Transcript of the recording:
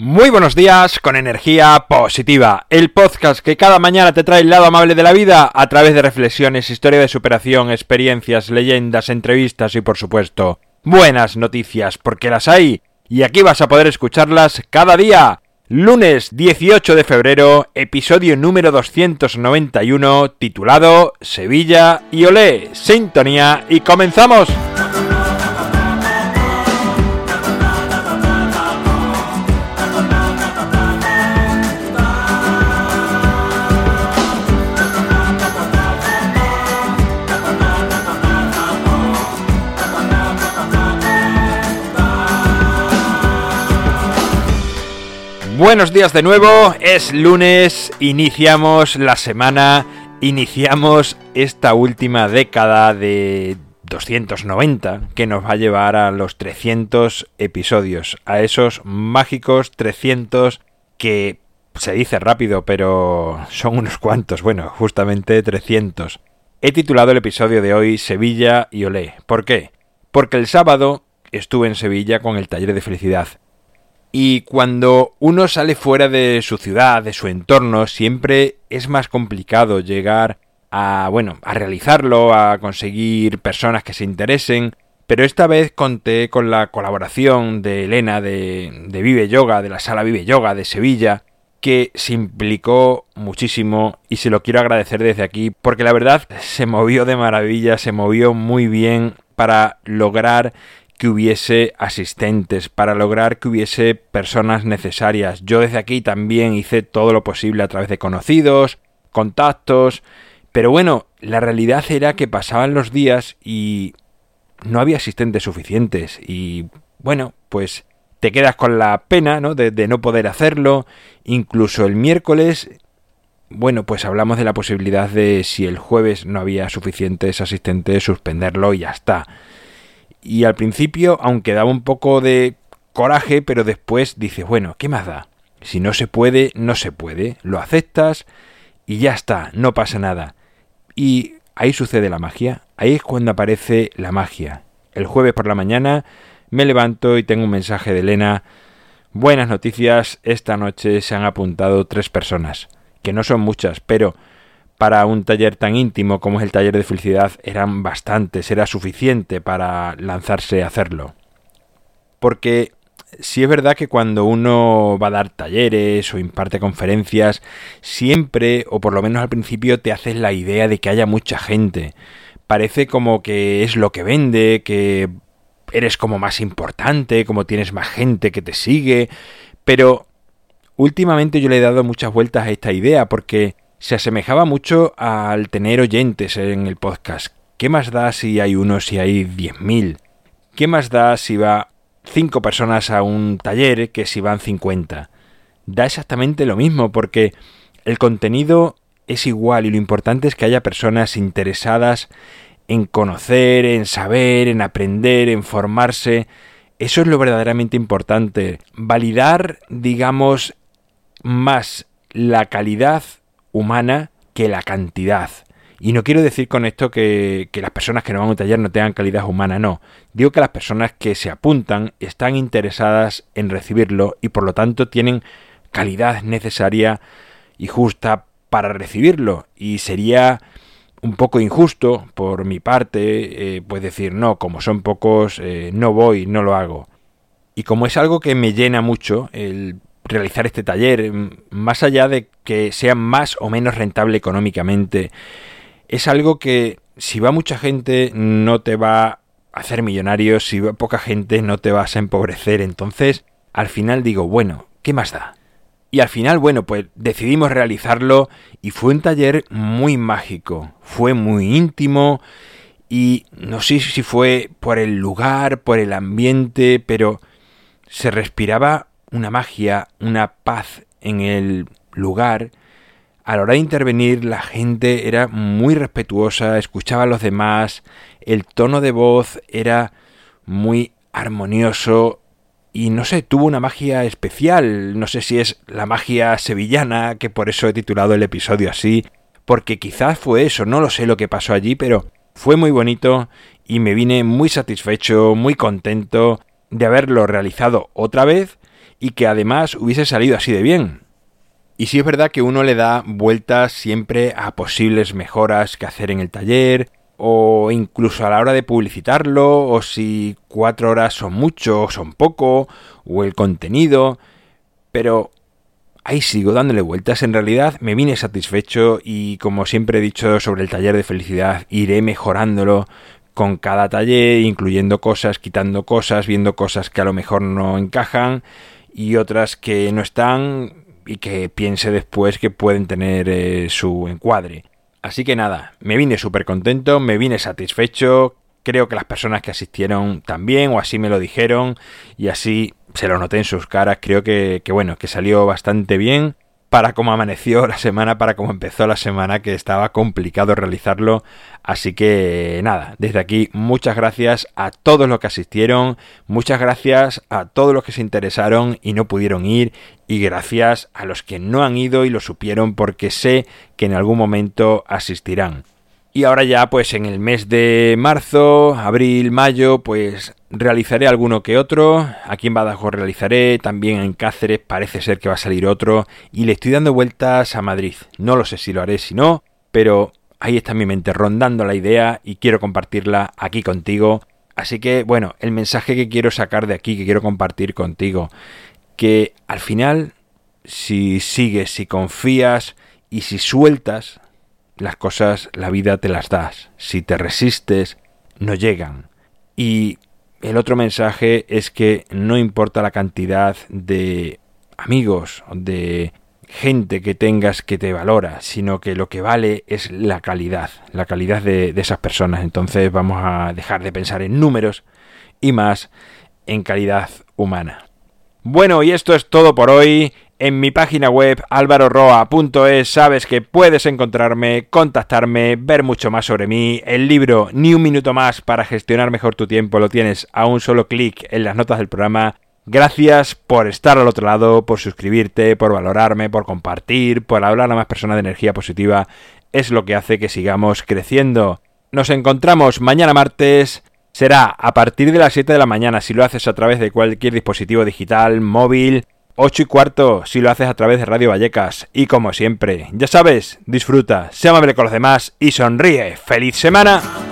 Muy buenos días con energía positiva, el podcast que cada mañana te trae el lado amable de la vida a través de reflexiones, historia de superación, experiencias, leyendas, entrevistas y por supuesto buenas noticias porque las hay y aquí vas a poder escucharlas cada día. Lunes 18 de febrero, episodio número 291 titulado Sevilla y Olé, sintonía y comenzamos. Buenos días de nuevo, es lunes, iniciamos la semana, iniciamos esta última década de 290 que nos va a llevar a los 300 episodios, a esos mágicos 300 que se dice rápido, pero son unos cuantos, bueno, justamente 300. He titulado el episodio de hoy Sevilla y Olé. ¿Por qué? Porque el sábado estuve en Sevilla con el taller de felicidad y cuando uno sale fuera de su ciudad, de su entorno, siempre es más complicado llegar a, bueno, a realizarlo, a conseguir personas que se interesen. Pero esta vez conté con la colaboración de Elena de, de Vive Yoga, de la sala Vive Yoga de Sevilla, que se implicó muchísimo y se lo quiero agradecer desde aquí porque la verdad se movió de maravilla, se movió muy bien para lograr que hubiese asistentes, para lograr que hubiese personas necesarias. Yo desde aquí también hice todo lo posible a través de conocidos, contactos, pero bueno, la realidad era que pasaban los días y no había asistentes suficientes y bueno, pues te quedas con la pena ¿no? de, de no poder hacerlo. Incluso el miércoles bueno, pues hablamos de la posibilidad de si el jueves no había suficientes asistentes, suspenderlo y ya está y al principio, aunque daba un poco de coraje, pero después dices, bueno, ¿qué más da? Si no se puede, no se puede, lo aceptas y ya está, no pasa nada. Y ahí sucede la magia, ahí es cuando aparece la magia. El jueves por la mañana me levanto y tengo un mensaje de Elena. Buenas noticias, esta noche se han apuntado tres personas, que no son muchas, pero para un taller tan íntimo como es el taller de felicidad eran bastantes, era suficiente para lanzarse a hacerlo. Porque si es verdad que cuando uno va a dar talleres o imparte conferencias, siempre, o por lo menos al principio, te haces la idea de que haya mucha gente. Parece como que es lo que vende, que eres como más importante, como tienes más gente que te sigue, pero últimamente yo le he dado muchas vueltas a esta idea porque se asemejaba mucho al tener oyentes en el podcast. ¿Qué más da si hay uno, si hay 10.000? ¿Qué más da si va cinco personas a un taller que si van 50? Da exactamente lo mismo porque el contenido es igual y lo importante es que haya personas interesadas en conocer, en saber, en aprender, en formarse. Eso es lo verdaderamente importante. Validar, digamos, más la calidad humana que la cantidad. Y no quiero decir con esto que, las personas que no van a un taller no tengan calidad humana, no. Digo que las personas que se apuntan están interesadas en recibirlo y por lo tanto tienen calidad necesaria y justa para recibirlo. Y sería un poco injusto por mi parte, eh, pues decir, no, como son pocos, eh, no voy, no lo hago. Y como es algo que me llena mucho, el realizar este taller, más allá de que sea más o menos rentable económicamente, es algo que si va mucha gente no te va a hacer millonario, si va poca gente no te vas a empobrecer, entonces al final digo, bueno, ¿qué más da? Y al final, bueno, pues decidimos realizarlo y fue un taller muy mágico, fue muy íntimo y no sé si fue por el lugar, por el ambiente, pero se respiraba una magia, una paz en el lugar. A la hora de intervenir la gente era muy respetuosa, escuchaba a los demás, el tono de voz era muy armonioso y no sé, tuvo una magia especial, no sé si es la magia sevillana, que por eso he titulado el episodio así, porque quizás fue eso, no lo sé lo que pasó allí, pero fue muy bonito y me vine muy satisfecho, muy contento de haberlo realizado otra vez y que además hubiese salido así de bien. Y sí es verdad que uno le da vueltas siempre a posibles mejoras que hacer en el taller, o incluso a la hora de publicitarlo, o si cuatro horas son mucho o son poco, o el contenido, pero ahí sigo dándole vueltas. En realidad me vine satisfecho y como siempre he dicho sobre el taller de felicidad, iré mejorándolo con cada taller, incluyendo cosas, quitando cosas, viendo cosas que a lo mejor no encajan y otras que no están y que piense después que pueden tener eh, su encuadre. Así que nada, me vine súper contento, me vine satisfecho, creo que las personas que asistieron también, o así me lo dijeron, y así se lo noté en sus caras, creo que, que bueno, que salió bastante bien para cómo amaneció la semana, para cómo empezó la semana, que estaba complicado realizarlo. Así que nada, desde aquí muchas gracias a todos los que asistieron, muchas gracias a todos los que se interesaron y no pudieron ir, y gracias a los que no han ido y lo supieron porque sé que en algún momento asistirán. Y ahora ya pues en el mes de marzo, abril, mayo, pues realizaré alguno que otro. Aquí en Badajoz realizaré, también en Cáceres parece ser que va a salir otro. Y le estoy dando vueltas a Madrid. No lo sé si lo haré, si no, pero ahí está mi mente rondando la idea y quiero compartirla aquí contigo. Así que bueno, el mensaje que quiero sacar de aquí, que quiero compartir contigo, que al final, si sigues, si confías y si sueltas, las cosas, la vida te las das. Si te resistes, no llegan. Y el otro mensaje es que no importa la cantidad de amigos, de gente que tengas que te valora, sino que lo que vale es la calidad, la calidad de, esas personas. Entonces vamos a dejar de pensar en números y más en calidad humana. Bueno, y esto es todo por hoy. En mi página web alvaroroa.es sabes que puedes encontrarme, contactarme, ver mucho más sobre mí. El libro Ni un minuto más para gestionar mejor tu tiempo lo tienes a un solo clic en las notas del programa. Gracias por estar al otro lado, por suscribirte, por valorarme, por compartir, por hablar a más personas de energía positiva. Es lo que hace que sigamos creciendo. Nos encontramos mañana martes. Será a partir de las 7 de la mañana si lo haces a través de cualquier dispositivo digital, móvil 8 y cuarto si lo haces a través de Radio Vallecas. Y como siempre, ya sabes, disfruta, sé amable con los demás y sonríe. ¡Feliz semana!